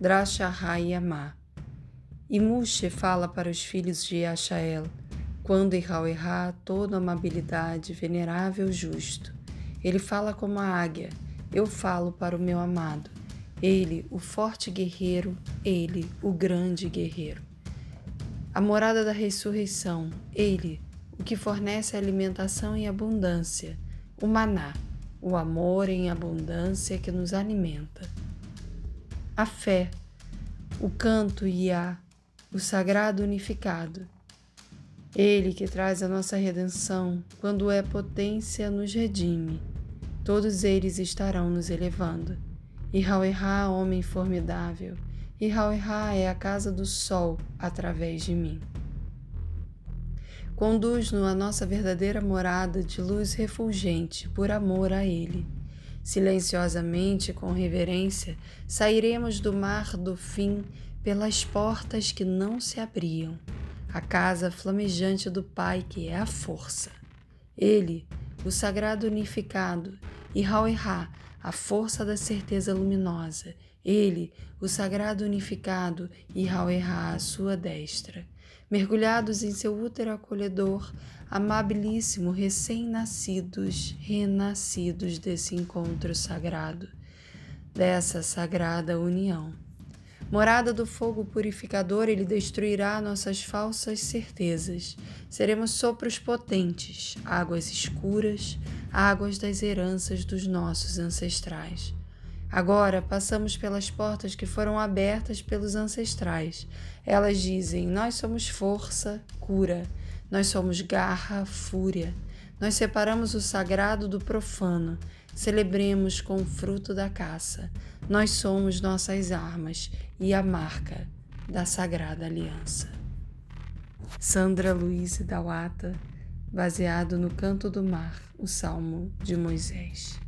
Drashahá e Amá. E Mushe fala para os filhos de Achael, quando Irauerá, toda amabilidade, venerável, justo. Ele fala como a águia, eu falo para o meu amado. Ele, o forte guerreiro, ele, o grande guerreiro. A morada da ressurreição, ele, o que fornece alimentação em abundância, o maná, o amor em abundância que nos alimenta. A fé, o canto Iá, o sagrado unificado. Ele que traz a nossa redenção, quando é potência, nos redime. Todos eles estarão nos elevando. E Rauerá, homem formidável, e Rauerá é a casa do sol através de mim. Conduz-nos à nossa verdadeira morada de luz refulgente por amor a Ele. Silenciosamente, com reverência, sairemos do mar do fim pelas portas que não se abriam, a casa flamejante do Pai que é a força. Ele, o sagrado unificado, e Rauerá, a força da certeza luminosa, ele, o sagrado unificado, e Rauerá à sua destra. Mergulhados em seu útero acolhedor, amabilíssimo, recém-nascidos, renascidos desse encontro sagrado, dessa sagrada união. Morada do fogo purificador, ele destruirá nossas falsas certezas. Seremos sopros potentes, águas escuras, águas das heranças dos nossos ancestrais. Agora passamos pelas portas que foram abertas pelos ancestrais. Elas dizem: Nós somos força, cura. Nós somos garra, fúria. Nós separamos o sagrado do profano. Celebremos com o fruto da caça. Nós somos nossas armas e a marca da sagrada aliança. Sandra Luiz Dawata baseado no Canto do Mar, o Salmo de Moisés.